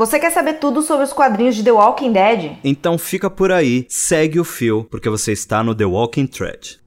Você quer saber tudo sobre os quadrinhos de The Walking Dead? Então fica por aí, segue o fio, porque você está no The Walking Thread.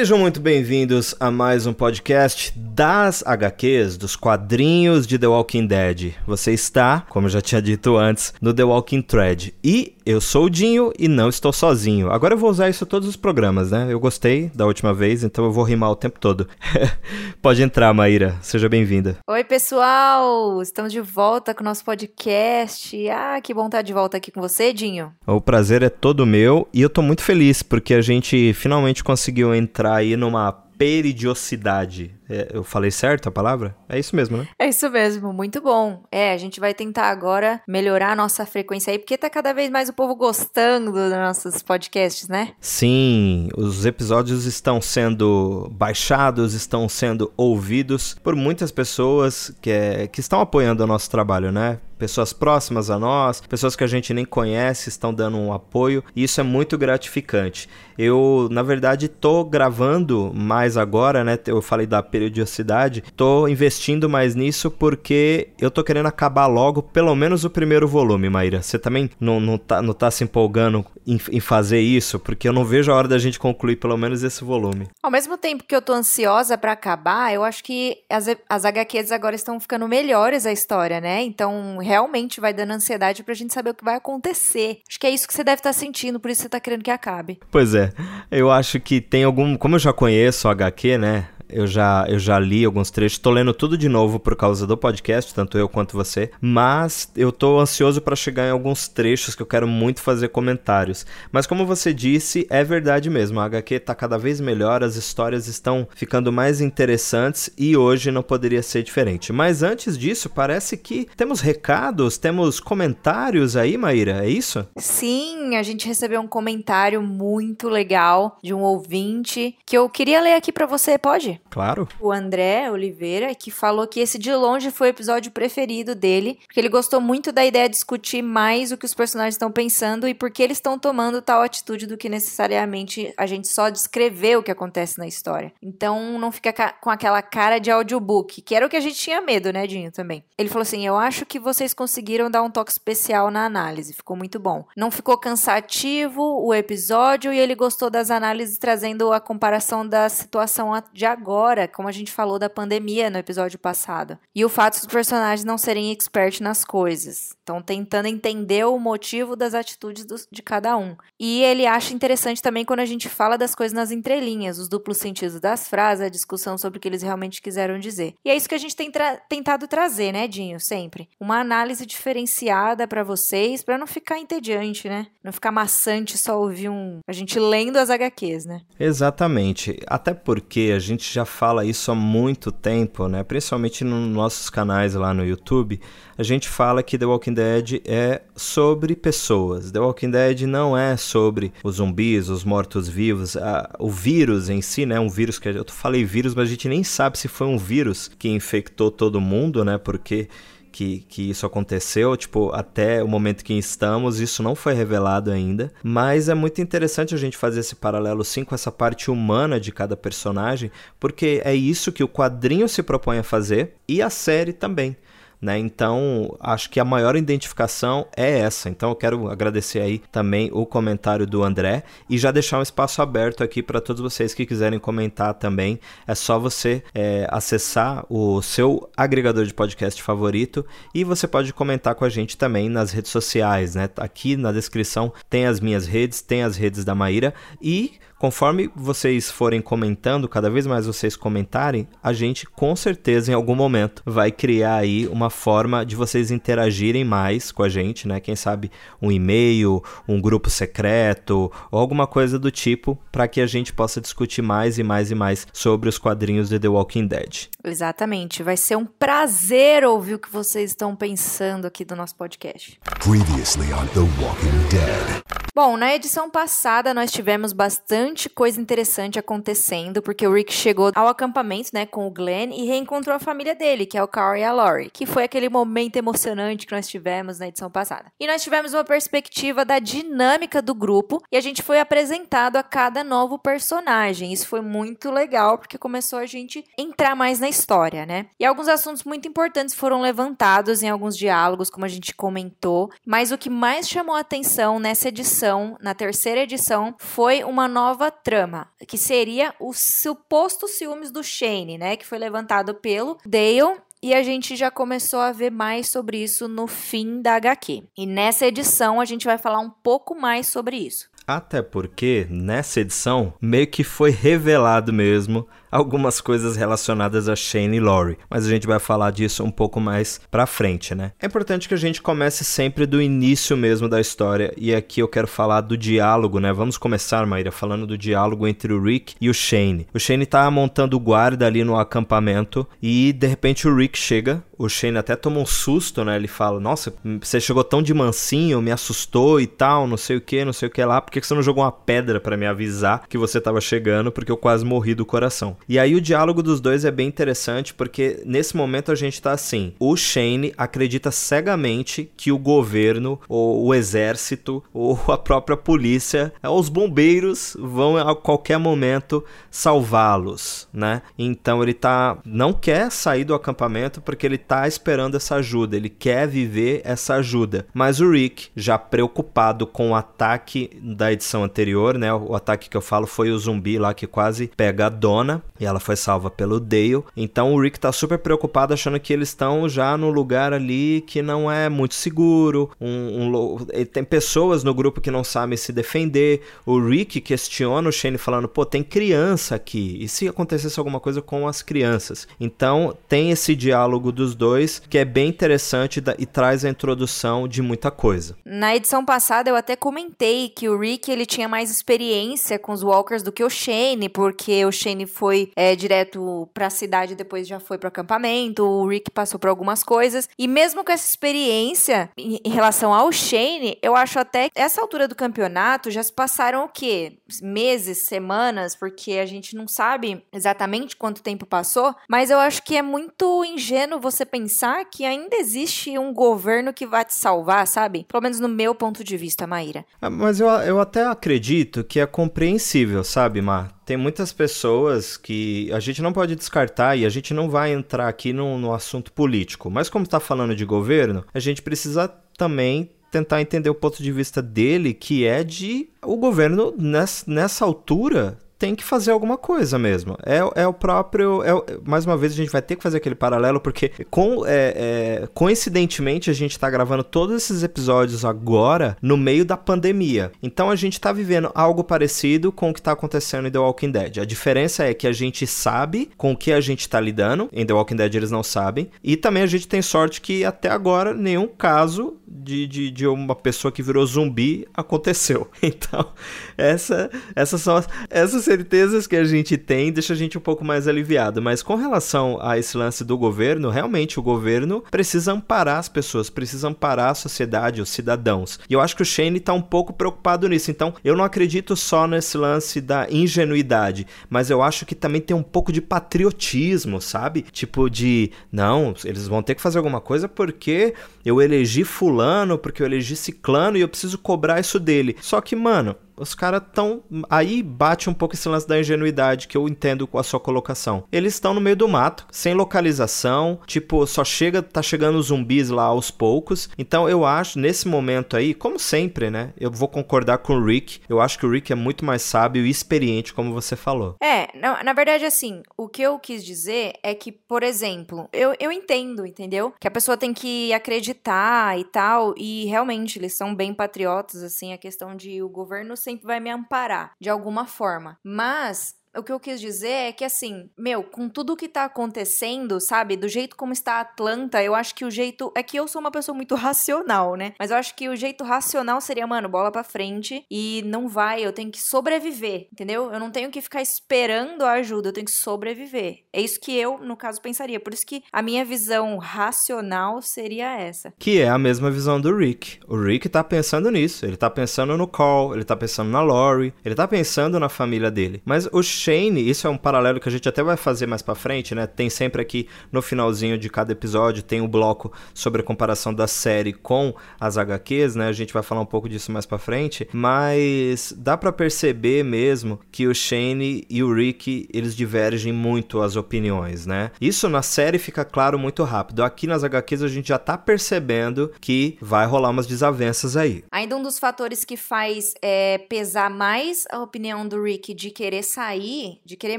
Sejam muito bem-vindos a mais um podcast das HQs, dos quadrinhos de The Walking Dead. Você está, como eu já tinha dito antes, no The Walking Thread. E eu sou o Dinho e não estou sozinho. Agora eu vou usar isso em todos os programas, né? Eu gostei da última vez, então eu vou rimar o tempo todo. Pode entrar, Maíra. Seja bem-vinda. Oi, pessoal! Estamos de volta com o nosso podcast. Ah, que bom estar de volta aqui com você, Dinho. O prazer é todo meu e eu tô muito feliz porque a gente finalmente conseguiu entrar aí numa peridiosidade. É, eu falei certo a palavra? É isso mesmo, né? É isso mesmo, muito bom. É, a gente vai tentar agora melhorar a nossa frequência aí, porque tá cada vez mais o povo gostando dos nossos podcasts, né? Sim, os episódios estão sendo baixados, estão sendo ouvidos por muitas pessoas que, é, que estão apoiando o nosso trabalho, né? Pessoas próximas a nós, pessoas que a gente nem conhece estão dando um apoio, e isso é muito gratificante. Eu, na verdade, tô gravando mais agora, né? Eu falei da periodicidade, tô investindo mais nisso porque eu tô querendo acabar logo pelo menos o primeiro volume, Maíra. Você também não, não, tá, não tá se empolgando em, em fazer isso? Porque eu não vejo a hora da gente concluir pelo menos esse volume. Ao mesmo tempo que eu tô ansiosa para acabar, eu acho que as, as HQs agora estão ficando melhores a história, né? Então, realmente vai dando ansiedade pra gente saber o que vai acontecer. Acho que é isso que você deve estar tá sentindo, por isso você tá querendo que acabe. Pois é. Eu acho que tem algum. Como eu já conheço o HQ, né? Eu já, eu já li alguns trechos, tô lendo tudo de novo por causa do podcast, tanto eu quanto você, mas eu tô ansioso para chegar em alguns trechos que eu quero muito fazer comentários. Mas como você disse, é verdade mesmo, a HQ tá cada vez melhor, as histórias estão ficando mais interessantes e hoje não poderia ser diferente. Mas antes disso, parece que temos recados, temos comentários aí, Maíra, é isso? Sim, a gente recebeu um comentário muito legal de um ouvinte que eu queria ler aqui para você, pode? Claro. O André Oliveira, que falou que esse de longe foi o episódio preferido dele, porque ele gostou muito da ideia de discutir mais o que os personagens estão pensando e por que eles estão tomando tal atitude do que necessariamente a gente só descrever o que acontece na história. Então não fica com aquela cara de audiobook, que era o que a gente tinha medo, né, Dinho, também. Ele falou assim: Eu acho que vocês conseguiram dar um toque especial na análise, ficou muito bom. Não ficou cansativo o episódio e ele gostou das análises trazendo a comparação da situação de agora agora, como a gente falou da pandemia no episódio passado. E o fato dos personagens não serem experts nas coisas. Estão tentando entender o motivo das atitudes de cada um. E ele acha interessante também quando a gente fala das coisas nas entrelinhas, os duplos sentidos das frases, a discussão sobre o que eles realmente quiseram dizer. E é isso que a gente tem tra tentado trazer, né, Dinho? Sempre. Uma análise diferenciada para vocês, para não ficar entediante, né? Não ficar maçante só ouvir um. A gente lendo as HQs, né? Exatamente. Até porque a gente já já fala isso há muito tempo, né? Principalmente nos nossos canais lá no YouTube, a gente fala que The Walking Dead é sobre pessoas. The Walking Dead não é sobre os zumbis, os mortos-vivos, o vírus em si, né? Um vírus que eu falei vírus, mas a gente nem sabe se foi um vírus que infectou todo mundo, né? Porque que, que isso aconteceu, tipo, até o momento que estamos, isso não foi revelado ainda, mas é muito interessante a gente fazer esse paralelo sim com essa parte humana de cada personagem, porque é isso que o quadrinho se propõe a fazer e a série também. Né? Então, acho que a maior identificação é essa. Então, eu quero agradecer aí também o comentário do André e já deixar um espaço aberto aqui para todos vocês que quiserem comentar também. É só você é, acessar o seu agregador de podcast favorito e você pode comentar com a gente também nas redes sociais, né? Aqui na descrição tem as minhas redes, tem as redes da Maíra e Conforme vocês forem comentando, cada vez mais vocês comentarem, a gente com certeza em algum momento vai criar aí uma forma de vocês interagirem mais com a gente, né? Quem sabe um e-mail, um grupo secreto ou alguma coisa do tipo para que a gente possa discutir mais e mais e mais sobre os quadrinhos de The Walking Dead. Exatamente, vai ser um prazer ouvir o que vocês estão pensando aqui do nosso podcast. Previously on The Walking Dead. Bom, na edição passada nós tivemos bastante coisa interessante acontecendo, porque o Rick chegou ao acampamento, né, com o Glenn e reencontrou a família dele, que é o Carl e a Lori, que foi aquele momento emocionante que nós tivemos na edição passada. E nós tivemos uma perspectiva da dinâmica do grupo e a gente foi apresentado a cada novo personagem. Isso foi muito legal, porque começou a gente entrar mais na história, né? E alguns assuntos muito importantes foram levantados em alguns diálogos, como a gente comentou, mas o que mais chamou a atenção nessa edição edição, na terceira edição, foi uma nova trama, que seria o suposto ciúmes do Shane, né? Que foi levantado pelo Dale e a gente já começou a ver mais sobre isso no fim da HQ. E nessa edição a gente vai falar um pouco mais sobre isso. Até porque nessa edição meio que foi revelado mesmo algumas coisas relacionadas a Shane e Laurie, mas a gente vai falar disso um pouco mais pra frente, né? É importante que a gente comece sempre do início mesmo da história, e aqui eu quero falar do diálogo, né? Vamos começar, Maíra, falando do diálogo entre o Rick e o Shane. O Shane tá montando guarda ali no acampamento e de repente o Rick chega, o Shane até toma um susto, né? Ele fala: Nossa, você chegou tão de mansinho, me assustou e tal, não sei o que, não sei o que lá, por que você não jogou uma pedra para me avisar que você tava chegando? Porque eu quase morri do coração. E aí o diálogo dos dois é bem interessante porque nesse momento a gente tá assim: o Shane acredita cegamente que o governo, ou o exército, ou a própria polícia, os bombeiros vão a qualquer momento salvá-los, né? Então ele tá não quer sair do acampamento porque ele tá esperando essa ajuda, ele quer viver essa ajuda. Mas o Rick, já preocupado com o ataque da edição anterior, né? O ataque que eu falo foi o zumbi lá que quase pega a dona e ela foi salva pelo Dale. Então o Rick tá super preocupado, achando que eles estão já no lugar ali que não é muito seguro. Um, um, tem pessoas no grupo que não sabem se defender. O Rick questiona o Shane falando: pô, tem criança aqui. E se acontecesse alguma coisa com as crianças? Então tem esse diálogo dos dois que é bem interessante e traz a introdução de muita coisa. Na edição passada eu até comentei que o Rick ele tinha mais experiência com os Walkers do que o Shane, porque o Shane foi é, direto para a cidade, depois já foi para acampamento. O Rick passou por algumas coisas. E mesmo com essa experiência em, em relação ao Shane, eu acho até que essa altura do campeonato já se passaram o quê? Meses, semanas, porque a gente não sabe exatamente quanto tempo passou, mas eu acho que é muito ingênuo você pensar que ainda existe um governo que vai te salvar, sabe? Pelo menos no meu ponto de vista, Maíra. Ah, mas eu, eu até acredito que é compreensível, sabe, Mar? Tem muitas pessoas que a gente não pode descartar e a gente não vai entrar aqui no, no assunto político. Mas como está falando de governo, a gente precisa também tentar entender o ponto de vista dele, que é de o governo nessa, nessa altura tem que fazer alguma coisa mesmo. É, é o próprio. É, mais uma vez, a gente vai ter que fazer aquele paralelo, porque com, é, é, coincidentemente a gente está gravando todos esses episódios agora no meio da pandemia. Então a gente está vivendo algo parecido com o que está acontecendo em The Walking Dead. A diferença é que a gente sabe com o que a gente está lidando. Em The Walking Dead eles não sabem. E também a gente tem sorte que até agora nenhum caso de, de, de uma pessoa que virou zumbi aconteceu. Então, essa, essas são as, essas certezas que a gente tem deixa a gente um pouco mais aliviado. Mas com relação a esse lance do governo, realmente o governo precisa amparar as pessoas, precisa amparar a sociedade, os cidadãos. E eu acho que o Shane está um pouco preocupado nisso. Então, eu não acredito só nesse lance da ingenuidade, mas eu acho que também tem um pouco de patriotismo, sabe? Tipo de, não, eles vão ter que fazer alguma coisa porque eu elegi fulano, porque eu elegi ciclano e eu preciso cobrar isso dele. Só que, mano, os caras estão. Aí bate um pouco esse lance da ingenuidade que eu entendo com a sua colocação. Eles estão no meio do mato, sem localização, tipo, só chega, tá chegando os zumbis lá aos poucos. Então eu acho, nesse momento aí, como sempre, né? Eu vou concordar com o Rick. Eu acho que o Rick é muito mais sábio e experiente, como você falou. É, na, na verdade, assim, o que eu quis dizer é que, por exemplo, eu, eu entendo, entendeu? Que a pessoa tem que acreditar e tal, e realmente eles são bem patriotas, assim, a questão de o governo sempre vai me amparar de alguma forma. Mas O que eu quis dizer é que, assim, meu, com tudo que tá acontecendo, sabe? Do jeito como está Atlanta, eu acho que o jeito. É que eu sou uma pessoa muito racional, né? Mas eu acho que o jeito racional seria, mano, bola pra frente e não vai, eu tenho que sobreviver, entendeu? Eu não tenho que ficar esperando a ajuda, eu tenho que sobreviver. É isso que eu, no caso, pensaria. Por isso que a minha visão racional seria essa. Que é a mesma visão do Rick. O Rick tá pensando nisso. Ele tá pensando no Call, ele tá pensando na Lori, ele tá pensando na família dele. Mas o Shane, isso é um paralelo que a gente até vai fazer mais para frente, né? Tem sempre aqui no finalzinho de cada episódio tem o um bloco sobre a comparação da série com as HQs, né? A gente vai falar um pouco disso mais para frente, mas dá para perceber mesmo que o Shane e o Rick, eles divergem muito as opiniões, né? Isso na série fica claro muito rápido. Aqui nas HQs a gente já tá percebendo que vai rolar umas desavenças aí. Ainda um dos fatores que faz é, pesar mais a opinião do Rick de querer sair, de querer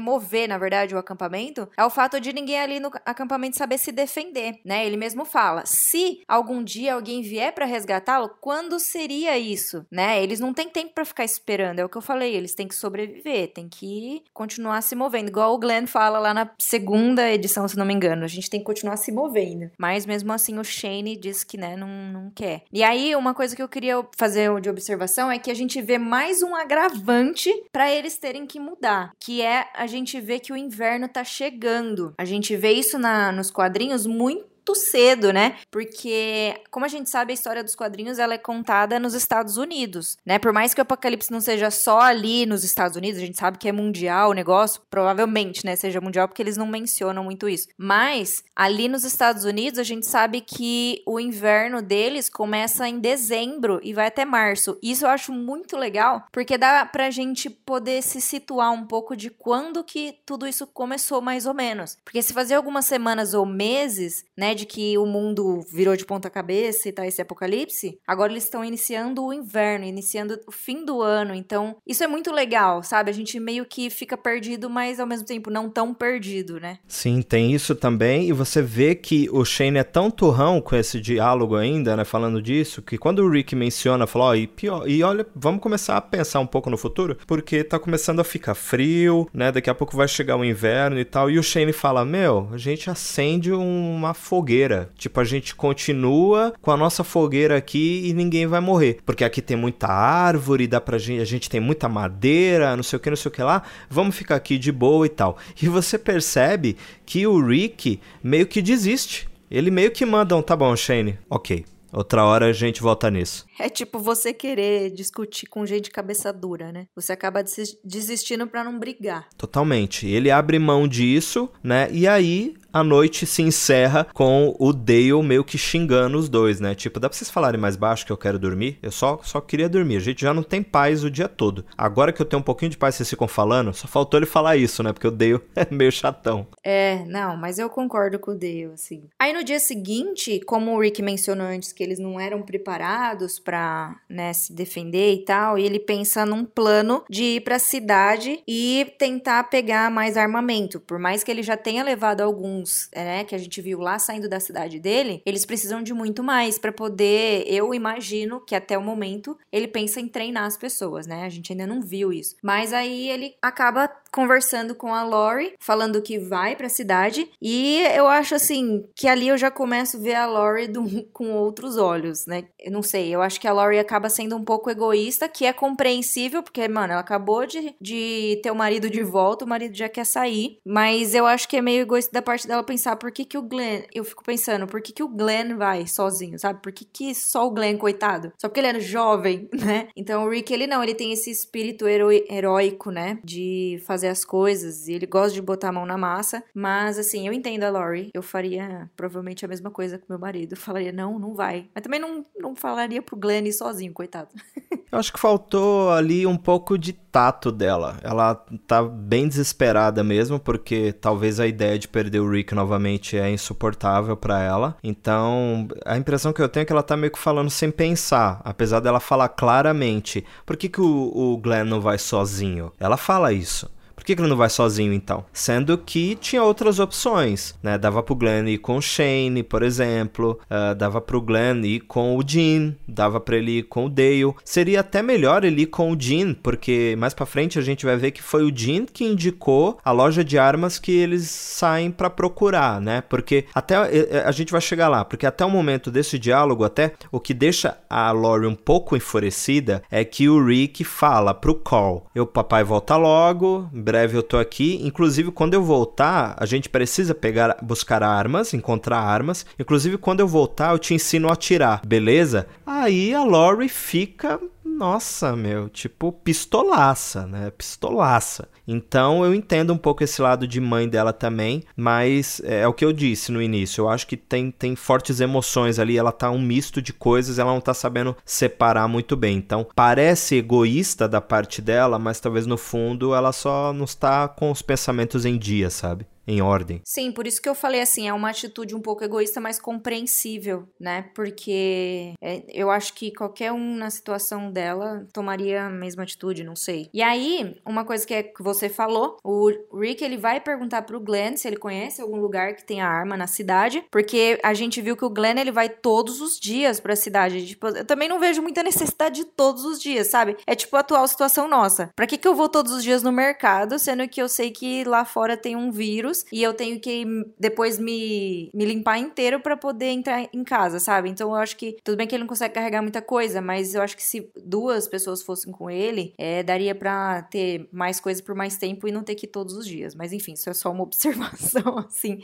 mover, na verdade, o acampamento, é o fato de ninguém ali no acampamento saber se defender, né? Ele mesmo fala: se algum dia alguém vier para resgatá-lo, quando seria isso, né? Eles não têm tempo para ficar esperando, é o que eu falei, eles têm que sobreviver, têm que continuar se movendo, igual o Glenn fala lá na segunda edição, se não me engano, a gente tem que continuar se movendo. Mas mesmo assim o Shane diz que, né, não, não quer. E aí, uma coisa que eu queria fazer de observação é que a gente vê mais um agravante para eles terem que mudar, que é a gente vê que o inverno tá chegando. A gente vê isso na, nos quadrinhos muito muito cedo, né? Porque, como a gente sabe, a história dos quadrinhos ela é contada nos Estados Unidos, né? Por mais que o Apocalipse não seja só ali nos Estados Unidos, a gente sabe que é mundial o negócio, provavelmente, né? Seja mundial, porque eles não mencionam muito isso. Mas, ali nos Estados Unidos, a gente sabe que o inverno deles começa em dezembro e vai até março. Isso eu acho muito legal, porque dá pra gente poder se situar um pouco de quando que tudo isso começou, mais ou menos. Porque se fazer algumas semanas ou meses, né? De que o mundo virou de ponta cabeça e tá esse apocalipse, agora eles estão iniciando o inverno, iniciando o fim do ano. Então, isso é muito legal, sabe? A gente meio que fica perdido, mas ao mesmo tempo não tão perdido, né? Sim, tem isso também. E você vê que o Shane é tão turrão com esse diálogo ainda, né? Falando disso, que quando o Rick menciona, fala, ó, oh, e pior, e olha, vamos começar a pensar um pouco no futuro, porque tá começando a ficar frio, né? Daqui a pouco vai chegar o inverno e tal. E o Shane fala, meu, a gente acende uma fogueira fogueira. Tipo, a gente continua com a nossa fogueira aqui e ninguém vai morrer. Porque aqui tem muita árvore, dá pra gente, a gente tem muita madeira, não sei o que, não sei o que lá. Vamos ficar aqui de boa e tal. E você percebe que o Rick meio que desiste. Ele meio que manda um, tá bom, Shane, ok. Outra hora a gente volta nisso. É tipo você querer discutir com gente de cabeça dura, né? Você acaba desistindo para não brigar. Totalmente. Ele abre mão disso, né? E aí a noite se encerra com o Dale meio que xingando os dois, né? Tipo, dá pra vocês falarem mais baixo que eu quero dormir? Eu só, só queria dormir. A gente já não tem paz o dia todo. Agora que eu tenho um pouquinho de paz, vocês ficam falando, só faltou ele falar isso, né? Porque o Dale é meio chatão. É, não, mas eu concordo com o Dale, assim. Aí no dia seguinte, como o Rick mencionou antes que eles não eram preparados para né, se defender e tal, e ele pensa num plano de ir pra cidade e tentar pegar mais armamento. Por mais que ele já tenha levado alguns, né, que a gente viu lá saindo da cidade dele, eles precisam de muito mais para poder. Eu imagino que até o momento ele pensa em treinar as pessoas, né? A gente ainda não viu isso. Mas aí ele acaba conversando com a Lori, falando que vai para a cidade, e eu acho assim que ali eu já começo a ver a Lori do, com outros olhos, né? Eu não sei, eu acho que a Lori acaba sendo um pouco egoísta, que é compreensível, porque, mano, ela acabou de, de ter o marido de volta, o marido já quer sair, mas eu acho que é meio egoísta da parte dela pensar por que que o Glenn, eu fico pensando, por que que o Glenn vai sozinho, sabe? Por que que só o Glenn, coitado? Só porque ele era jovem, né? Então o Rick, ele não, ele tem esse espírito heróico, né? De fazer as coisas e ele gosta de botar a mão na massa, mas assim, eu entendo a Lori, eu faria provavelmente a mesma coisa com meu marido, eu falaria, não, não vai. Mas também não, não falaria pro Glenn sozinho, coitado. eu acho que faltou ali um pouco de tato dela. Ela tá bem desesperada mesmo, porque talvez a ideia de perder o Rick novamente é insuportável para ela. Então, a impressão que eu tenho é que ela tá meio que falando sem pensar, apesar dela falar claramente. Por que, que o, o Glenn não vai sozinho? Ela fala isso. Por que, que ele não vai sozinho então? Sendo que tinha outras opções, né? Dava pro Glenn ir com o Shane, por exemplo, uh, dava pro Glenn ir com o Jean, dava para ele ir com o Dale. Seria até melhor ele ir com o Jean, porque mais para frente a gente vai ver que foi o Jean que indicou a loja de armas que eles saem para procurar, né? Porque até a gente vai chegar lá, porque até o momento desse diálogo, até o que deixa a Lori um pouco enfurecida é que o Rick fala pro Carl: "Eu papai volta logo, breve eu tô aqui, inclusive quando eu voltar, a gente precisa pegar buscar armas, encontrar armas. Inclusive quando eu voltar, eu te ensino a atirar, beleza?" Aí a Lori fica nossa, meu, tipo, pistolaça, né? Pistolaça. Então eu entendo um pouco esse lado de mãe dela também, mas é, é, o que eu disse no início. Eu acho que tem, tem fortes emoções ali, ela tá um misto de coisas, ela não tá sabendo separar muito bem. Então parece egoísta da parte dela, mas talvez no fundo ela só não está com os pensamentos em dia, sabe? Em ordem. Sim, por isso que eu falei assim, é uma atitude um pouco egoísta, mas compreensível, né? Porque é, eu acho que qualquer um na situação dela tomaria a mesma atitude, não sei. E aí, uma coisa que, é, que você falou, o Rick ele vai perguntar pro Glenn se ele conhece algum lugar que tenha arma na cidade, porque a gente viu que o Glenn ele vai todos os dias pra cidade. Tipo, eu também não vejo muita necessidade de todos os dias, sabe? É tipo a atual situação nossa. Pra que que eu vou todos os dias no mercado, sendo que eu sei que lá fora tem um vírus e eu tenho que depois me, me limpar inteiro para poder entrar em casa, sabe? Então eu acho que tudo bem que ele não consegue carregar muita coisa, mas eu acho que se duas pessoas fossem com ele, é, daria para ter mais coisa por mais tempo e não ter que ir todos os dias. Mas enfim, isso é só uma observação assim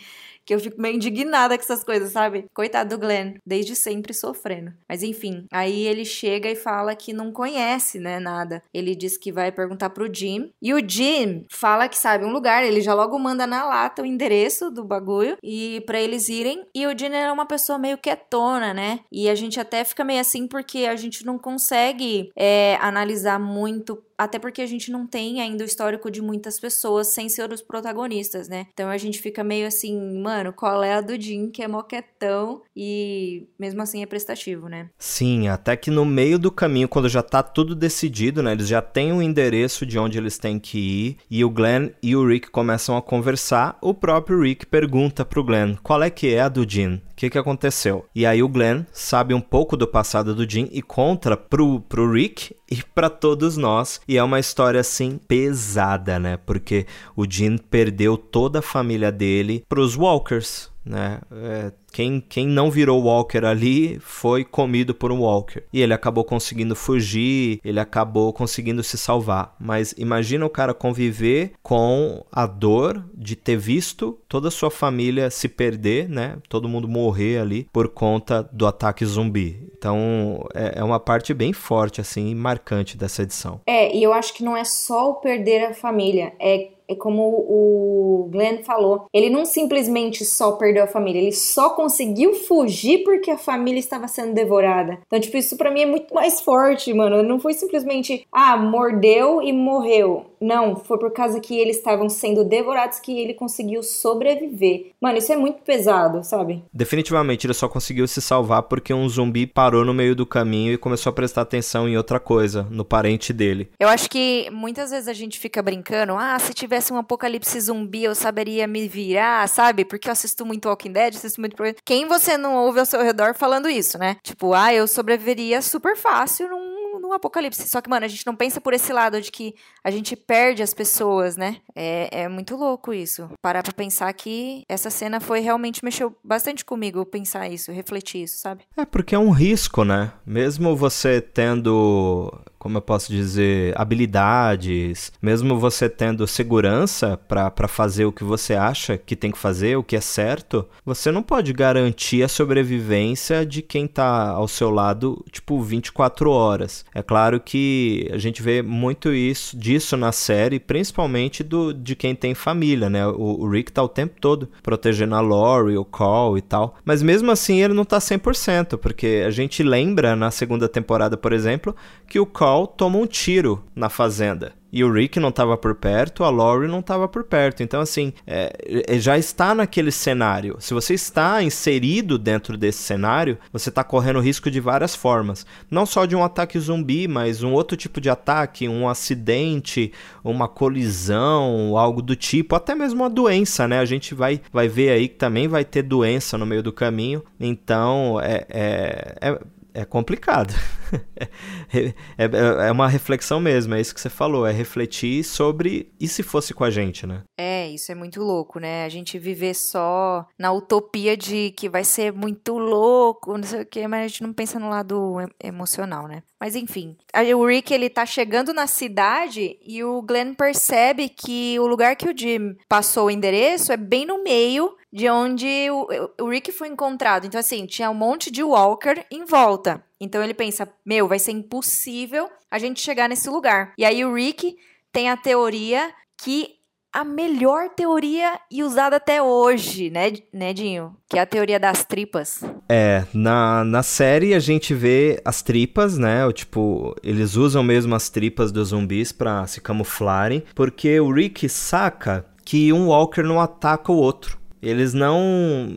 que eu fico meio indignada com essas coisas, sabe? Coitado do Glenn, desde sempre sofrendo. Mas enfim, aí ele chega e fala que não conhece, né, nada. Ele diz que vai perguntar pro Jim. E o Jim fala que sabe um lugar, ele já logo manda na lata o endereço do bagulho e para eles irem. E o Jim é uma pessoa meio quietona, né? E a gente até fica meio assim porque a gente não consegue é, analisar muito até porque a gente não tem ainda o histórico de muitas pessoas sem ser os protagonistas, né? Então a gente fica meio assim, mano, qual é a do Jim que é moquetão e mesmo assim é prestativo, né? Sim, até que no meio do caminho, quando já tá tudo decidido, né? Eles já têm o um endereço de onde eles têm que ir e o Glenn e o Rick começam a conversar. O próprio Rick pergunta pro Glenn qual é que é a do Jim que, que aconteceu? E aí o Glenn sabe um pouco do passado do Jim e conta pro, pro Rick e para todos nós. E é uma história assim pesada, né? Porque o Jim perdeu toda a família dele pros Walkers né? É, quem, quem não virou Walker ali foi comido por um Walker. E ele acabou conseguindo fugir, ele acabou conseguindo se salvar. Mas imagina o cara conviver com a dor de ter visto toda a sua família se perder, né? Todo mundo morrer ali por conta do ataque zumbi. Então é, é uma parte bem forte, assim, marcante dessa edição. É, e eu acho que não é só o perder a família, é é como o Glenn falou, ele não simplesmente só perdeu a família, ele só conseguiu fugir porque a família estava sendo devorada. Então, tipo, isso para mim é muito mais forte, mano. Não foi simplesmente, ah, mordeu e morreu. Não, foi por causa que eles estavam sendo devorados que ele conseguiu sobreviver. Mano, isso é muito pesado, sabe? Definitivamente ele só conseguiu se salvar porque um zumbi parou no meio do caminho e começou a prestar atenção em outra coisa, no parente dele. Eu acho que muitas vezes a gente fica brincando, ah, se tivesse um apocalipse zumbi eu saberia me virar, sabe? Porque eu assisto muito Walking Dead, assisto muito. Quem você não ouve ao seu redor falando isso, né? Tipo, ah, eu sobreviveria super fácil num no apocalipse. Só que, mano, a gente não pensa por esse lado de que a gente perde as pessoas, né? É, é muito louco isso. Parar pra pensar que essa cena foi realmente mexeu bastante comigo pensar isso, refletir isso, sabe? É porque é um risco, né? Mesmo você tendo como eu posso dizer, habilidades, mesmo você tendo segurança para fazer o que você acha que tem que fazer, o que é certo, você não pode garantir a sobrevivência de quem tá ao seu lado, tipo, 24 horas. É claro que a gente vê muito isso disso na série, principalmente do de quem tem família, né? O, o Rick tá o tempo todo protegendo a Lori, o Call e tal. Mas mesmo assim ele não tá 100%, porque a gente lembra na segunda temporada, por exemplo, que o Call Carol toma um tiro na fazenda. E o Rick não estava por perto, a Lori não estava por perto. Então, assim, é, é, já está naquele cenário. Se você está inserido dentro desse cenário, você está correndo risco de várias formas. Não só de um ataque zumbi, mas um outro tipo de ataque, um acidente, uma colisão, algo do tipo, até mesmo uma doença, né? A gente vai, vai ver aí que também vai ter doença no meio do caminho. Então, é, é, é é complicado. É, é, é, uma reflexão mesmo, é isso que você falou, é refletir sobre e se fosse com a gente, né? É, isso é muito louco, né? A gente viver só na utopia de que vai ser muito louco, não sei o quê, mas a gente não pensa no lado emocional, né? Mas enfim, o Rick ele tá chegando na cidade e o Glenn percebe que o lugar que o Jim passou o endereço é bem no meio de onde o, o Rick foi encontrado. Então, assim, tinha um monte de Walker em volta. Então ele pensa: meu, vai ser impossível a gente chegar nesse lugar. E aí o Rick tem a teoria que a melhor teoria e usada até hoje, né, né, Dinho? Que é a teoria das tripas. É, na, na série a gente vê as tripas, né? O, tipo, eles usam mesmo as tripas dos zumbis para se camuflarem, porque o Rick saca que um Walker não ataca o outro. Eles não,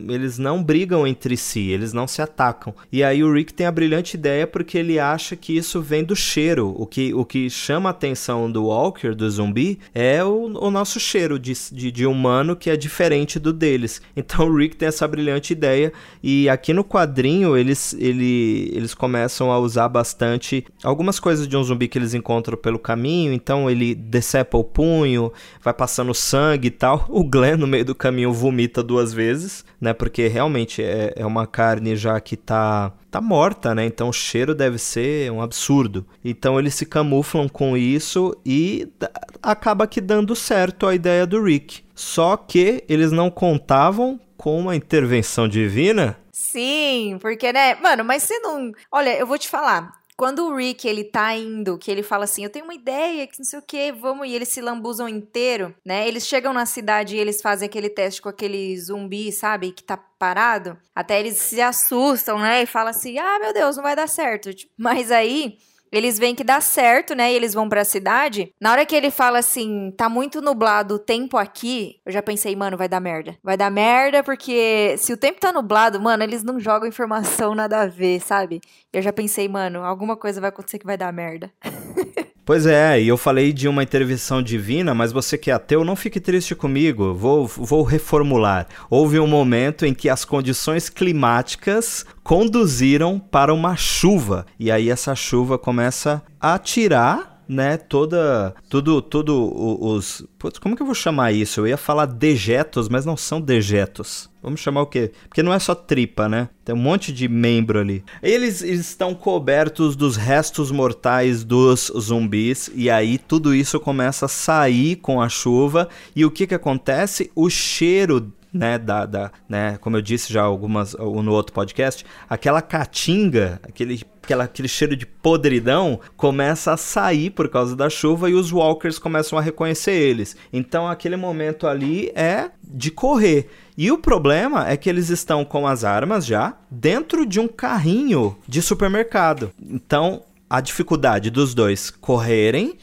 eles não brigam entre si, eles não se atacam. E aí o Rick tem a brilhante ideia porque ele acha que isso vem do cheiro. O que, o que chama a atenção do Walker, do zumbi, é o, o nosso cheiro de, de, de, humano que é diferente do deles. Então o Rick tem essa brilhante ideia e aqui no quadrinho eles, ele, eles começam a usar bastante algumas coisas de um zumbi que eles encontram pelo caminho. Então ele decepa o punho, vai passando sangue e tal. O Glenn no meio do caminho vomita frita duas vezes, né? Porque realmente é, é uma carne já que tá tá morta, né? Então o cheiro deve ser um absurdo. Então eles se camuflam com isso e acaba que dando certo a ideia do Rick. Só que eles não contavam com uma intervenção divina. Sim, porque né, mano, mas você não, olha, eu vou te falar, quando o Rick, ele tá indo, que ele fala assim, eu tenho uma ideia, que não sei o que, vamos, e eles se lambuzam inteiro, né? Eles chegam na cidade e eles fazem aquele teste com aquele zumbi, sabe? Que tá parado. Até eles se assustam, né? E falam assim, ah, meu Deus, não vai dar certo. Tipo, mas aí eles veem que dá certo, né? E eles vão pra cidade. Na hora que ele fala assim, tá muito nublado o tempo aqui, eu já pensei, mano, vai dar merda. Vai dar merda porque se o tempo tá nublado, mano, eles não jogam informação nada a ver, sabe? Eu já pensei, mano, alguma coisa vai acontecer que vai dar merda. Pois é, e eu falei de uma intervenção divina, mas você que é ateu, não fique triste comigo. Vou, vou reformular. Houve um momento em que as condições climáticas conduziram para uma chuva. E aí essa chuva começa a tirar né, toda, tudo, tudo os, putz, como que eu vou chamar isso? Eu ia falar dejetos, mas não são dejetos. Vamos chamar o quê? Porque não é só tripa, né? Tem um monte de membro ali. Eles estão cobertos dos restos mortais dos zumbis e aí tudo isso começa a sair com a chuva e o que que acontece? O cheiro né, da, da, né, como eu disse já algumas no outro podcast, aquela caatinga, aquele, aquela, aquele cheiro de podridão começa a sair por causa da chuva e os walkers começam a reconhecer eles. Então aquele momento ali é de correr. E o problema é que eles estão com as armas já dentro de um carrinho de supermercado. Então a dificuldade dos dois correrem,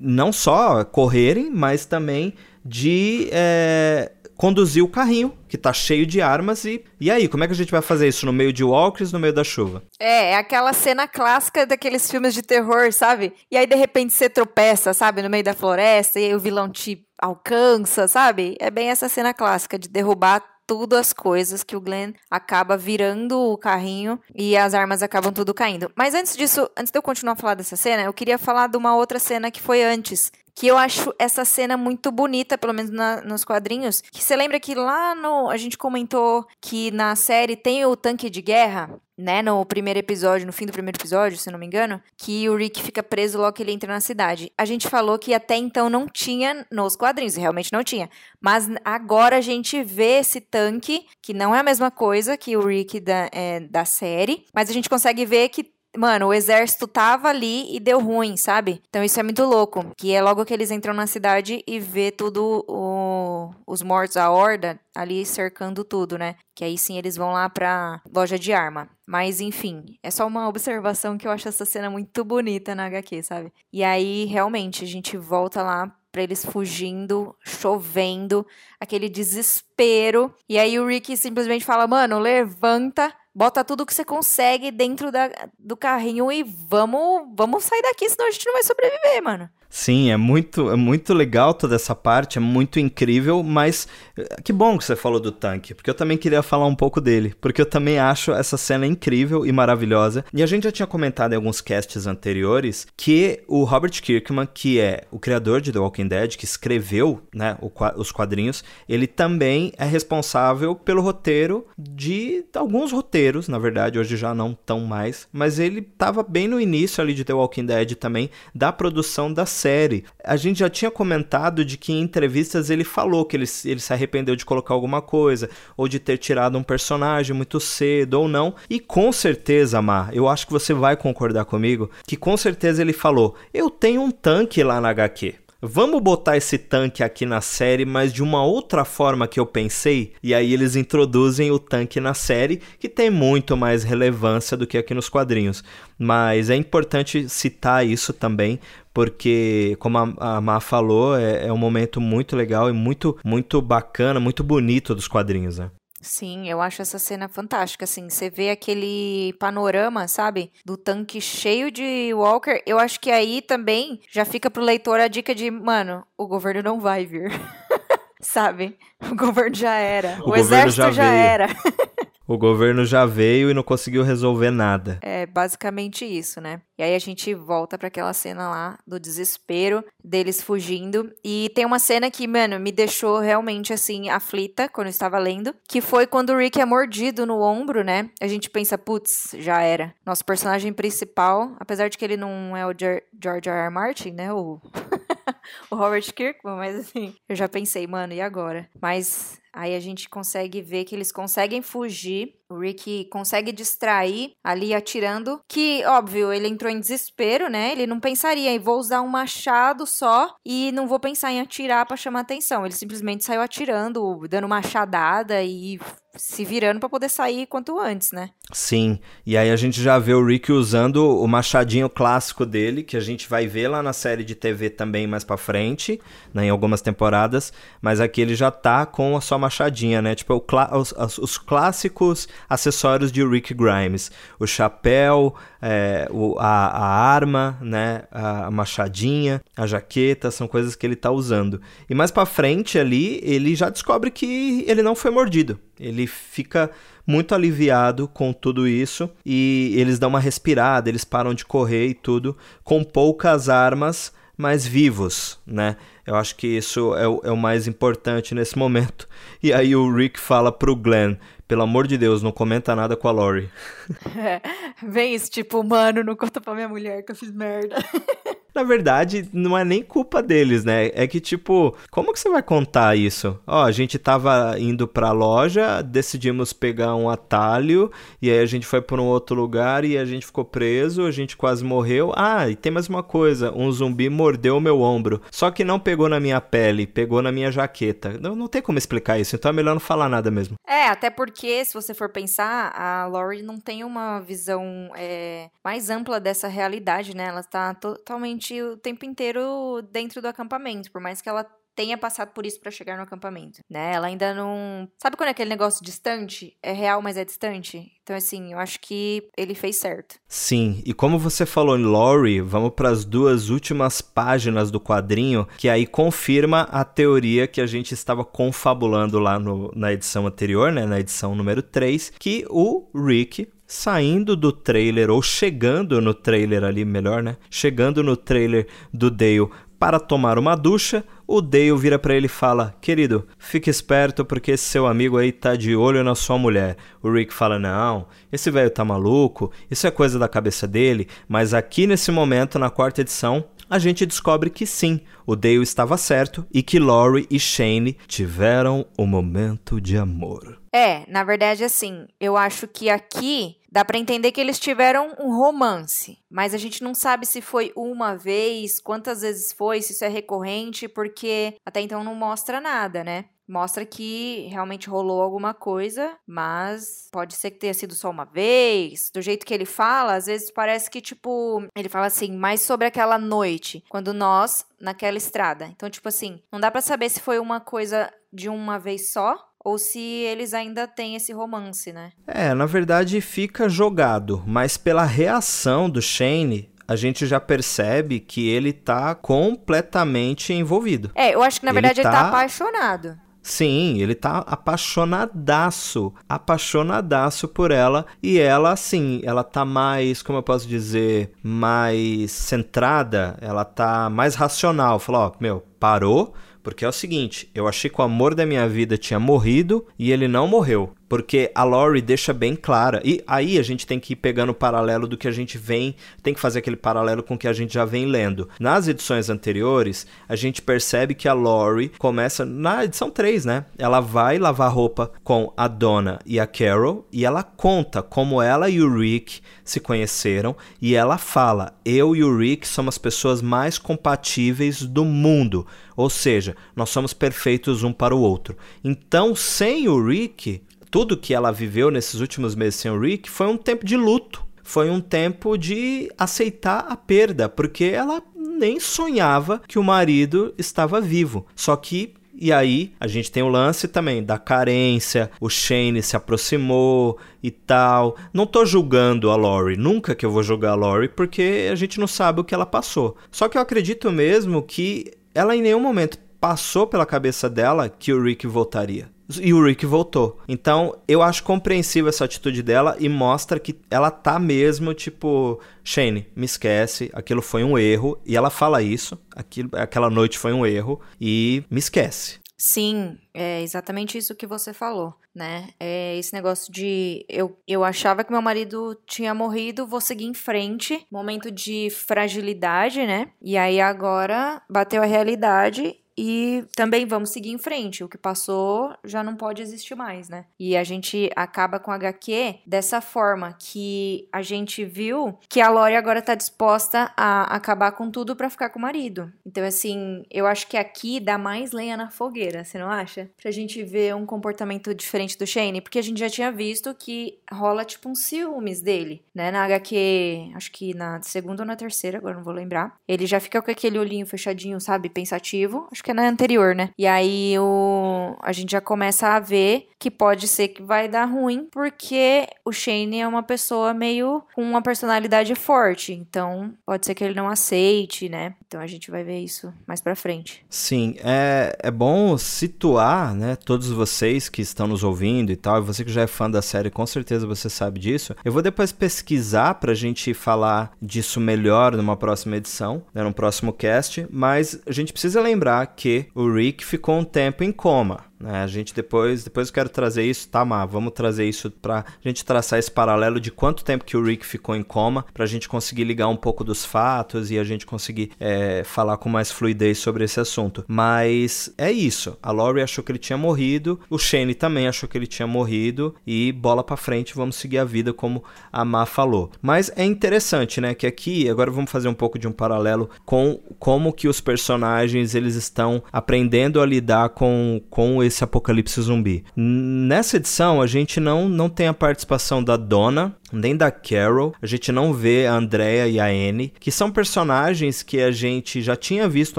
não só correrem, mas também de é, conduzir o carrinho, que tá cheio de armas, e, e aí, como é que a gente vai fazer isso no meio de walkers, no meio da chuva? É, é aquela cena clássica daqueles filmes de terror, sabe? E aí, de repente, você tropeça, sabe, no meio da floresta, e aí o vilão te alcança, sabe? É bem essa cena clássica de derrubar tudo as coisas que o Glenn acaba virando o carrinho e as armas acabam tudo caindo. Mas antes disso, antes de eu continuar a falar dessa cena, eu queria falar de uma outra cena que foi antes, que eu acho essa cena muito bonita, pelo menos na, nos quadrinhos. Que você lembra que lá no. A gente comentou que na série tem o tanque de guerra, né? No primeiro episódio, no fim do primeiro episódio, se não me engano, que o Rick fica preso logo que ele entra na cidade. A gente falou que até então não tinha nos quadrinhos, realmente não tinha. Mas agora a gente vê esse tanque, que não é a mesma coisa que o Rick da, é, da série, mas a gente consegue ver que mano, o exército tava ali e deu ruim, sabe? Então isso é muito louco. Que é logo que eles entram na cidade e vê tudo o, os mortos, a horda, ali cercando tudo, né? Que aí sim eles vão lá pra loja de arma. Mas enfim, é só uma observação que eu acho essa cena muito bonita na HQ, sabe? E aí realmente a gente volta lá para eles fugindo, chovendo, aquele desespero. E aí o Rick simplesmente fala: "Mano, levanta, bota tudo que você consegue dentro da, do carrinho e vamos, vamos sair daqui, senão a gente não vai sobreviver, mano". Sim, é muito, é muito legal toda essa parte, é muito incrível, mas eh, que bom que você falou do tanque, porque eu também queria falar um pouco dele, porque eu também acho essa cena incrível e maravilhosa. E a gente já tinha comentado em alguns casts anteriores que o Robert Kirkman, que é o criador de The Walking Dead, que escreveu né, os quadrinhos, ele também é responsável pelo roteiro de alguns roteiros, na verdade, hoje já não tão mais, mas ele estava bem no início ali de The Walking Dead também, da produção da série. A gente já tinha comentado de que em entrevistas ele falou que ele, ele se arrependeu de colocar alguma coisa, ou de ter tirado um personagem muito cedo ou não. E com certeza, Mar, eu acho que você vai concordar comigo, que com certeza ele falou: Eu tenho um tanque lá na HQ. Vamos botar esse tanque aqui na série, mas de uma outra forma que eu pensei. E aí eles introduzem o tanque na série, que tem muito mais relevância do que aqui nos quadrinhos. Mas é importante citar isso também, porque, como a, a Má falou, é, é um momento muito legal e muito, muito bacana, muito bonito dos quadrinhos, né? Sim, eu acho essa cena fantástica, assim, você vê aquele panorama, sabe, do tanque cheio de Walker, eu acho que aí também já fica pro leitor a dica de, mano, o governo não vai vir, sabe, o governo já era, o, o exército já, já era. O governo já veio e não conseguiu resolver nada. É basicamente isso, né? E aí a gente volta para aquela cena lá do desespero deles fugindo. E tem uma cena que, mano, me deixou realmente assim aflita quando eu estava lendo, que foi quando o Rick é mordido no ombro, né? A gente pensa, putz, já era. Nosso personagem principal, apesar de que ele não é o George R. R. Martin, né? O o Robert Kirkman, mas assim, eu já pensei, mano, e agora? Mas Aí a gente consegue ver que eles conseguem fugir. O Rick consegue distrair ali atirando. Que, óbvio, ele entrou em desespero, né? Ele não pensaria em vou usar um machado só e não vou pensar em atirar para chamar atenção. Ele simplesmente saiu atirando, dando machadada e se virando para poder sair quanto antes, né? Sim. E aí a gente já vê o Rick usando o machadinho clássico dele, que a gente vai ver lá na série de TV também mais para frente, né, em algumas temporadas, mas aqui ele já tá com a sua machadinha, né? Tipo os, os, clássicos acessórios de Rick Grimes, o chapéu, é, o, a, a, arma, né, a, machadinha, a jaqueta, são coisas que ele tá usando. E mais para frente ali, ele já descobre que ele não foi mordido. Ele fica muito aliviado com tudo isso e eles dão uma respirada, eles param de correr e tudo, com poucas armas, mas vivos, né? Eu acho que isso é o, é o mais importante nesse momento. E aí o Rick fala pro Glenn: pelo amor de Deus, não comenta nada com a Lori. É, vem isso, tipo, mano, não conta pra minha mulher que eu fiz merda. Na verdade, não é nem culpa deles, né? É que, tipo, como que você vai contar isso? Ó, a gente tava indo pra loja, decidimos pegar um atalho, e aí a gente foi pra um outro lugar e a gente ficou preso, a gente quase morreu. Ah, e tem mais uma coisa: um zumbi mordeu o meu ombro. Só que não pegou na minha pele, pegou na minha jaqueta. Não, não tem como explicar isso, então é melhor não falar nada mesmo. É, até porque, se você for pensar, a Laurie não tem uma visão é, mais ampla dessa realidade, né? Ela tá totalmente o tempo inteiro dentro do acampamento, por mais que ela tenha passado por isso para chegar no acampamento, né? Ela ainda não. Sabe quando é aquele negócio distante? É real, mas é distante? Então, assim, eu acho que ele fez certo. Sim, e como você falou em Lori, vamos para as duas últimas páginas do quadrinho, que aí confirma a teoria que a gente estava confabulando lá no, na edição anterior, né? Na edição número 3, que o Rick, saindo do trailer, ou chegando no trailer ali, melhor, né? Chegando no trailer do Dale para tomar uma ducha, o Dale vira para ele e fala: Querido, fique esperto porque esse seu amigo aí tá de olho na sua mulher. O Rick fala: Não, esse velho tá maluco, isso é coisa da cabeça dele. Mas aqui nesse momento, na quarta edição, a gente descobre que sim, o Dale estava certo e que Laurie e Shane tiveram um momento de amor. É, na verdade, assim, eu acho que aqui dá para entender que eles tiveram um romance, mas a gente não sabe se foi uma vez, quantas vezes foi, se isso é recorrente, porque até então não mostra nada, né? mostra que realmente rolou alguma coisa, mas pode ser que tenha sido só uma vez. Do jeito que ele fala, às vezes parece que, tipo, ele fala assim, mais sobre aquela noite, quando nós, naquela estrada. Então, tipo assim, não dá para saber se foi uma coisa de uma vez só. Ou se eles ainda têm esse romance, né? É, na verdade fica jogado, mas pela reação do Shane, a gente já percebe que ele tá completamente envolvido. É, eu acho que na verdade ele tá, ele tá apaixonado. Sim, ele tá apaixonadaço, apaixonadaço por ela e ela assim, ela tá mais, como eu posso dizer, mais centrada, ela tá mais racional. Falou, ó, meu, parou, porque é o seguinte, eu achei que o amor da minha vida tinha morrido e ele não morreu. Porque a Laurie deixa bem clara. E aí a gente tem que ir pegando o paralelo do que a gente vem. Tem que fazer aquele paralelo com o que a gente já vem lendo. Nas edições anteriores, a gente percebe que a Laurie começa. Na edição 3, né? Ela vai lavar roupa com a Donna e a Carol. E ela conta como ela e o Rick se conheceram. E ela fala: Eu e o Rick somos as pessoas mais compatíveis do mundo. Ou seja, nós somos perfeitos um para o outro. Então, sem o Rick, tudo que ela viveu nesses últimos meses sem o Rick foi um tempo de luto. Foi um tempo de aceitar a perda, porque ela nem sonhava que o marido estava vivo. Só que e aí a gente tem o lance também da carência, o Shane se aproximou e tal. Não tô julgando a Lori, nunca que eu vou julgar a Lori, porque a gente não sabe o que ela passou. Só que eu acredito mesmo que ela em nenhum momento passou pela cabeça dela que o Rick voltaria. E o Rick voltou. Então, eu acho compreensível essa atitude dela e mostra que ela tá mesmo, tipo, Shane, me esquece, aquilo foi um erro. E ela fala isso, aquilo, aquela noite foi um erro, e me esquece. Sim, é exatamente isso que você falou, né? É esse negócio de eu, eu achava que meu marido tinha morrido, vou seguir em frente, momento de fragilidade, né? E aí agora bateu a realidade e também vamos seguir em frente. O que passou já não pode existir mais, né? E a gente acaba com HQ dessa forma que a gente viu que a Lori agora tá disposta a acabar com tudo para ficar com o marido. Então, assim, eu acho que aqui dá mais lenha na fogueira, você não acha? Pra gente ver um comportamento diferente do Shane, porque a gente já tinha visto que rola tipo um ciúmes dele, né? Na HQ, acho que na segunda ou na terceira, agora não vou lembrar. Ele já fica com aquele olhinho fechadinho, sabe? Pensativo. Acho que que é na anterior, né? E aí o, a gente já começa a ver que pode ser que vai dar ruim, porque o Shane é uma pessoa meio com uma personalidade forte. Então pode ser que ele não aceite, né? Então a gente vai ver isso mais pra frente. Sim, é, é bom situar, né? Todos vocês que estão nos ouvindo e tal, e você que já é fã da série, com certeza você sabe disso. Eu vou depois pesquisar pra gente falar disso melhor numa próxima edição, né, num próximo cast, mas a gente precisa lembrar que o Rick ficou um tempo em coma. Né? A gente depois, depois eu quero trazer isso, tá, Má? Vamos trazer isso pra gente traçar esse paralelo de quanto tempo que o Rick ficou em coma, pra gente conseguir ligar um pouco dos fatos e a gente conseguir é, falar com mais fluidez sobre esse assunto. Mas é isso. A Laurie achou que ele tinha morrido, o Shane também achou que ele tinha morrido e bola pra frente, vamos seguir a vida como a Má falou. Mas é interessante, né, que aqui, agora vamos fazer um pouco de um paralelo com como que os personagens eles estão aprendendo a lidar com, com esse apocalipse zumbi. Nessa edição, a gente não, não tem a participação da Donna, nem da Carol, a gente não vê a Andrea e a Anne, que são personagens que a gente já tinha visto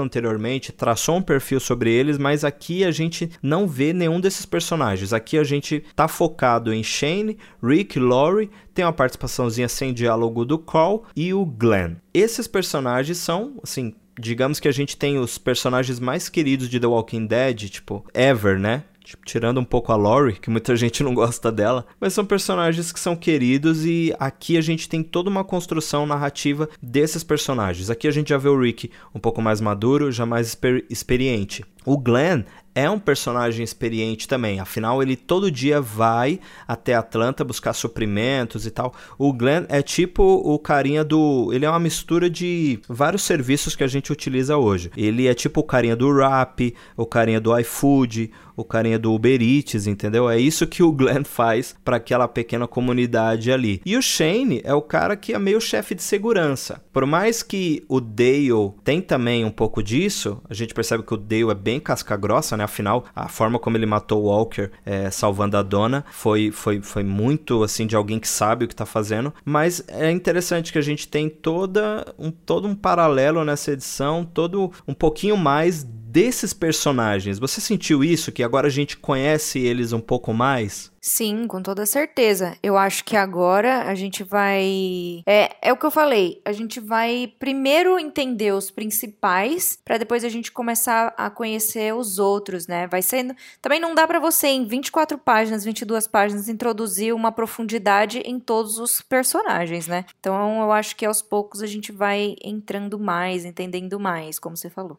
anteriormente, traçou um perfil sobre eles, mas aqui a gente não vê nenhum desses personagens. Aqui a gente tá focado em Shane, Rick, Laurie, tem uma participaçãozinha sem diálogo do Carl e o Glenn. Esses personagens são, assim, digamos que a gente tem os personagens mais queridos de The Walking Dead, tipo, ever, né? Tipo, tirando um pouco a Lori, que muita gente não gosta dela, mas são personagens que são queridos e aqui a gente tem toda uma construção narrativa desses personagens. Aqui a gente já vê o Rick um pouco mais maduro, já mais exper experiente. O Glenn é um personagem experiente também. Afinal, ele todo dia vai até Atlanta buscar suprimentos e tal. O Glenn é tipo o carinha do. Ele é uma mistura de vários serviços que a gente utiliza hoje. Ele é tipo o carinha do Rap, o carinha do iFood, o carinha do Uber Eats, entendeu? É isso que o Glenn faz para aquela pequena comunidade ali. E o Shane é o cara que é meio chefe de segurança. Por mais que o Dale tem também um pouco disso, a gente percebe que o Dale é bem casca grossa, né? Afinal, a forma como ele matou o Walker é, salvando a dona foi, foi, foi muito assim de alguém que sabe o que tá fazendo. Mas é interessante que a gente tem toda um, todo um paralelo nessa edição, todo um pouquinho mais desses personagens. Você sentiu isso? Que agora a gente conhece eles um pouco mais? Sim, com toda certeza. Eu acho que agora a gente vai. É, é o que eu falei. A gente vai primeiro entender os principais, para depois a gente começar a conhecer os outros, né? Vai sendo. Também não dá para você, em 24 páginas, 22 páginas, introduzir uma profundidade em todos os personagens, né? Então eu acho que aos poucos a gente vai entrando mais, entendendo mais, como você falou.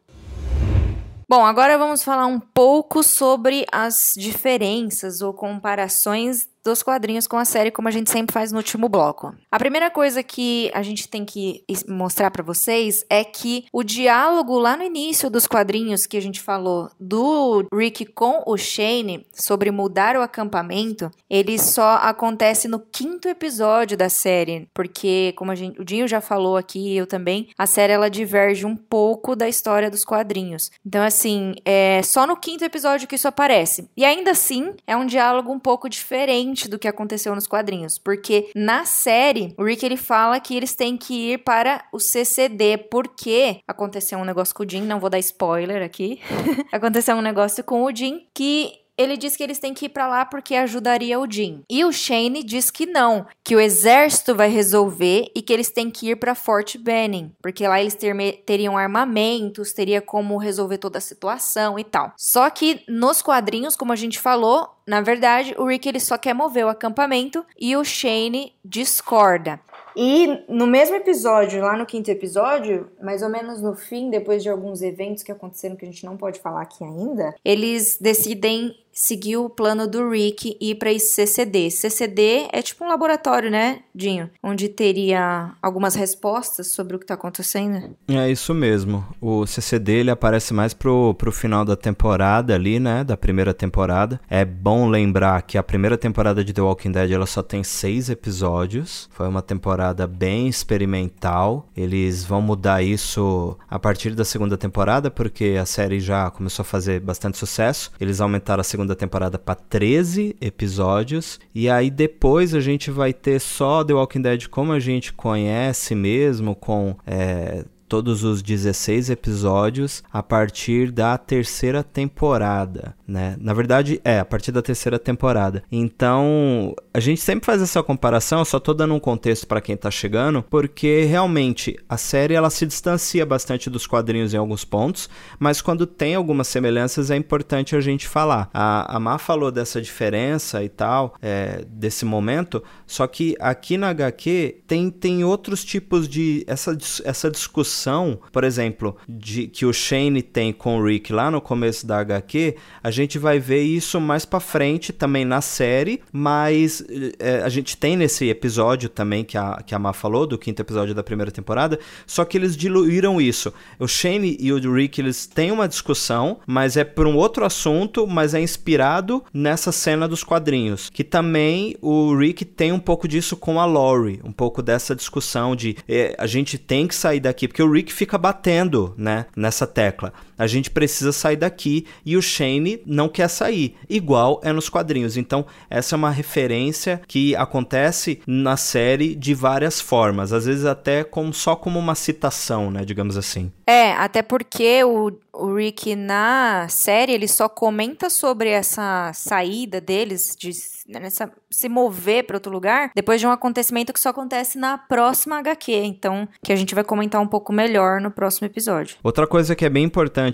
Bom, agora vamos falar um pouco sobre as diferenças ou comparações dos quadrinhos com a série, como a gente sempre faz no último bloco. A primeira coisa que a gente tem que mostrar para vocês é que o diálogo lá no início dos quadrinhos que a gente falou do Rick com o Shane sobre mudar o acampamento, ele só acontece no quinto episódio da série, porque como gente, o Dinho já falou aqui, eu também, a série ela diverge um pouco da história dos quadrinhos. Então assim, é só no quinto episódio que isso aparece. E ainda assim, é um diálogo um pouco diferente diferente do que aconteceu nos quadrinhos, porque na série, o Rick ele fala que eles têm que ir para o CCD, porque aconteceu um negócio com o Jim, não vou dar spoiler aqui. aconteceu um negócio com o Jim que ele diz que eles têm que ir para lá porque ajudaria o Jim. E o Shane diz que não, que o exército vai resolver e que eles têm que ir para Fort Benning, porque lá eles ter teriam armamentos, teria como resolver toda a situação e tal. Só que nos quadrinhos, como a gente falou, na verdade, o Rick ele só quer mover o acampamento e o Shane discorda. E no mesmo episódio, lá no quinto episódio, mais ou menos no fim, depois de alguns eventos que aconteceram que a gente não pode falar aqui ainda, eles decidem seguiu o plano do Rick e ir para esse CCD. CCD é tipo um laboratório, né, Dinho? Onde teria algumas respostas sobre o que tá acontecendo. É isso mesmo. O CCD ele aparece mais pro, pro final da temporada ali, né, da primeira temporada. É bom lembrar que a primeira temporada de The Walking Dead ela só tem seis episódios. Foi uma temporada bem experimental. Eles vão mudar isso a partir da segunda temporada, porque a série já começou a fazer bastante sucesso. Eles aumentaram a segunda segunda temporada para 13 episódios. E aí depois a gente vai ter só The Walking Dead como a gente conhece mesmo, com é, todos os 16 episódios a partir da terceira temporada, né? Na verdade, é, a partir da terceira temporada. Então, a gente sempre faz essa comparação, eu só tô dando um contexto para quem tá chegando, porque realmente a série ela se distancia bastante dos quadrinhos em alguns pontos, mas quando tem algumas semelhanças é importante a gente falar. A, a Má falou dessa diferença e tal, é, desse momento, só que aqui na HQ tem, tem outros tipos de. essa, essa discussão por exemplo, de que o Shane tem com o Rick lá no começo da HQ, a gente vai ver isso mais para frente também na série, mas é, a gente tem nesse episódio também que a, que a Ma falou, do quinto episódio da primeira temporada, só que eles diluíram isso. O Shane e o Rick, eles têm uma discussão, mas é por um outro assunto, mas é inspirado nessa cena dos quadrinhos, que também o Rick tem um pouco disso com a Lori, um pouco dessa discussão de é, a gente tem que sair daqui, porque o Rick fica batendo, né, nessa tecla. A gente precisa sair daqui e o Shane não quer sair, igual é nos quadrinhos. Então, essa é uma referência que acontece na série de várias formas, às vezes até como só como uma citação, né, digamos assim. É, até porque o, o Rick na série ele só comenta sobre essa saída deles de nessa, se mover para outro lugar depois de um acontecimento que só acontece na próxima HQ. Então, que a gente vai comentar um pouco melhor no próximo episódio. Outra coisa que é bem importante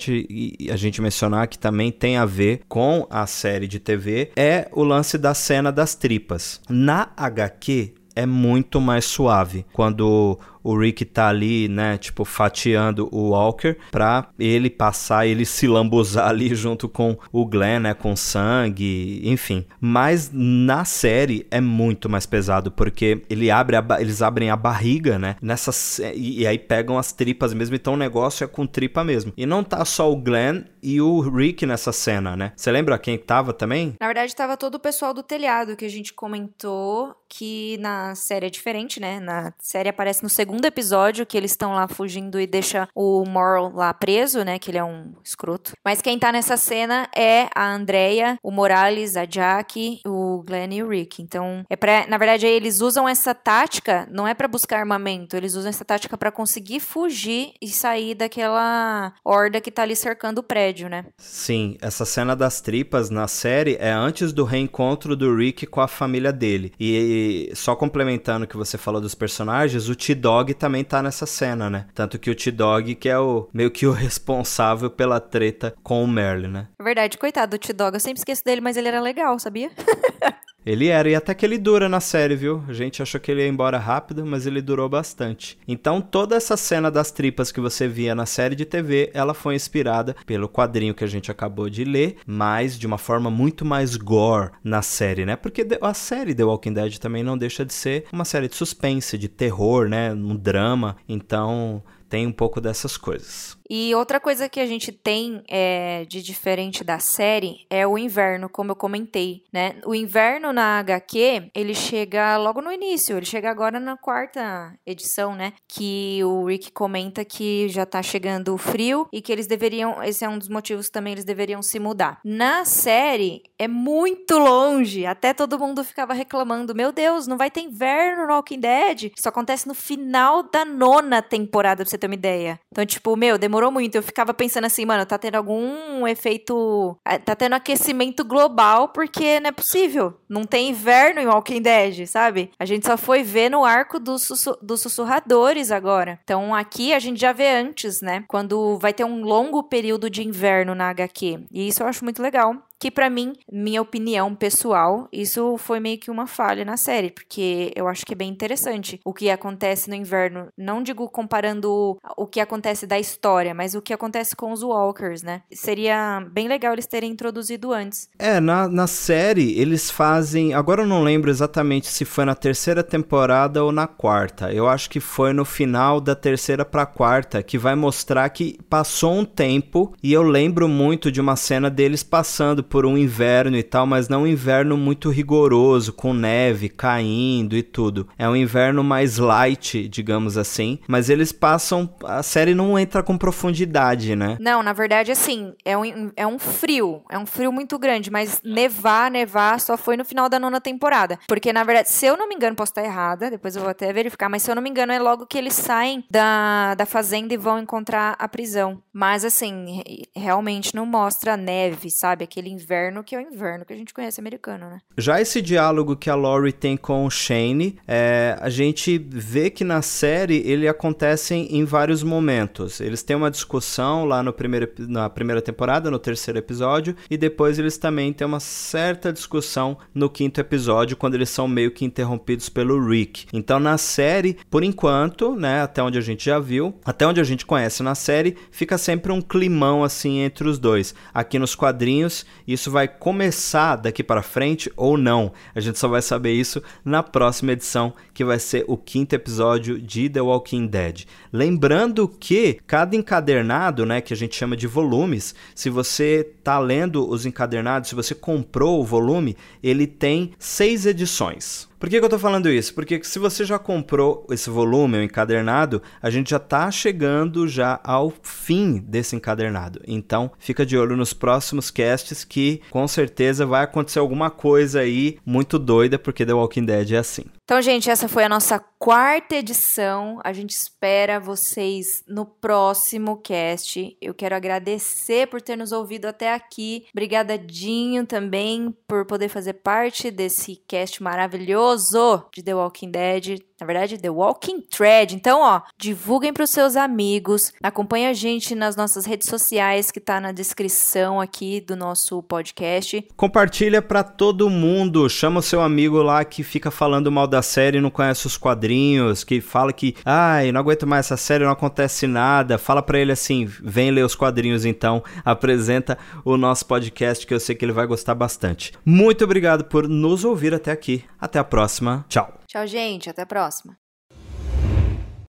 a gente mencionar que também tem a ver com a série de TV é o lance da cena das tripas. Na HQ é muito mais suave. Quando o Rick tá ali, né, tipo, fatiando o Walker pra ele passar, ele se lambuzar ali junto com o Glenn, né, com sangue, enfim. Mas na série é muito mais pesado, porque ele abre eles abrem a barriga, né, nessa, e, e aí pegam as tripas mesmo, então o negócio é com tripa mesmo. E não tá só o Glenn e o Rick nessa cena, né? Você lembra quem tava também? Na verdade, tava todo o pessoal do telhado que a gente comentou que na série é diferente, né? Na série aparece no segundo episódio que eles estão lá fugindo e deixa o Moral lá preso, né? Que ele é um escroto. Mas quem tá nessa cena é a Andrea, o Morales, a Jack, o Glenn e o Rick. Então, é para, na verdade, eles usam essa tática, não é para buscar armamento, eles usam essa tática para conseguir fugir e sair daquela horda que tá ali cercando o prédio, né? Sim, essa cena das tripas na série é antes do reencontro do Rick com a família dele. E só complementando o que você falou dos personagens, o T-Dog também tá nessa cena, né? Tanto que o T-Dog que é o meio que o responsável pela treta com o Merlin, né? Verdade, coitado do T-Dog, eu sempre esqueço dele, mas ele era legal, sabia? Ele era, e até que ele dura na série, viu? A gente achou que ele ia embora rápido, mas ele durou bastante. Então, toda essa cena das tripas que você via na série de TV, ela foi inspirada pelo quadrinho que a gente acabou de ler, mas de uma forma muito mais gore na série, né? Porque a série The Walking Dead também não deixa de ser uma série de suspense, de terror, né? Um drama. Então, tem um pouco dessas coisas. E outra coisa que a gente tem é, de diferente da série é o inverno, como eu comentei, né? O inverno na HQ, ele chega logo no início, ele chega agora na quarta edição, né? Que o Rick comenta que já tá chegando o frio e que eles deveriam, esse é um dos motivos também, eles deveriam se mudar. Na série, é muito longe, até todo mundo ficava reclamando, meu Deus, não vai ter inverno no Walking Dead? Isso acontece no final da nona temporada, pra você ter uma ideia. Então, tipo, meu, demorou demorou muito. Eu ficava pensando assim, mano, tá tendo algum efeito. É, tá tendo aquecimento global, porque não é possível. Não tem inverno em Walking Dead, sabe? A gente só foi ver no arco dos, sussu dos sussurradores agora. Então aqui a gente já vê antes, né? Quando vai ter um longo período de inverno na HQ. E isso eu acho muito legal que para mim, minha opinião pessoal, isso foi meio que uma falha na série, porque eu acho que é bem interessante o que acontece no inverno. Não digo comparando o que acontece da história, mas o que acontece com os Walkers, né? Seria bem legal eles terem introduzido antes. É, na, na série eles fazem. Agora eu não lembro exatamente se foi na terceira temporada ou na quarta. Eu acho que foi no final da terceira pra quarta, que vai mostrar que passou um tempo e eu lembro muito de uma cena deles passando por um inverno e tal, mas não um inverno muito rigoroso, com neve caindo e tudo. É um inverno mais light, digamos assim, mas eles passam. A série não entra com profundidade, né? Não, na verdade, assim, é um, é um frio. É um frio muito grande, mas nevar, nevar só foi no final da nona temporada. Porque, na verdade, se eu não me engano, posso estar errada, depois eu vou até verificar, mas se eu não me engano, é logo que eles saem da, da fazenda e vão encontrar a prisão. Mas, assim, realmente não mostra neve, sabe? Aquele inverno que é o inverno que a gente conhece americano, né? Já esse diálogo que a Laurie tem com o Shane, é, a gente vê que na série ele acontece em vários momentos. Eles têm uma discussão lá no primeiro, na primeira temporada, no terceiro episódio, e depois eles também têm uma certa discussão no quinto episódio, quando eles são meio que interrompidos pelo Rick. Então na série, por enquanto, né, até onde a gente já viu, até onde a gente conhece na série, fica sempre um climão assim entre os dois. Aqui nos quadrinhos, isso vai começar daqui para frente ou não. A gente só vai saber isso na próxima edição, que vai ser o quinto episódio de The Walking Dead. Lembrando que cada encadernado, né, que a gente chama de volumes, se você tá lendo os encadernados, se você comprou o volume, ele tem seis edições. Por que, que eu tô falando isso? Porque se você já comprou esse volume, o encadernado, a gente já tá chegando já ao fim desse encadernado. Então, fica de olho nos próximos casts que com certeza vai acontecer alguma coisa aí muito doida, porque The Walking Dead é assim. Então, gente, essa foi a nossa quarta edição. A gente espera vocês no próximo cast. Eu quero agradecer por ter nos ouvido até aqui. Obrigada, Dinho, também por poder fazer parte desse cast maravilhoso de The Walking Dead. Na verdade, The Walking Thread. Então, ó, divulguem para os seus amigos, acompanhe a gente nas nossas redes sociais que tá na descrição aqui do nosso podcast. Compartilha para todo mundo, chama o seu amigo lá que fica falando mal da série, não conhece os quadrinhos, que fala que, ai, não aguento mais essa série, não acontece nada. Fala para ele assim, vem ler os quadrinhos então, apresenta o nosso podcast que eu sei que ele vai gostar bastante. Muito obrigado por nos ouvir até aqui. Até a próxima. Tchau. Tchau, gente. Até a próxima.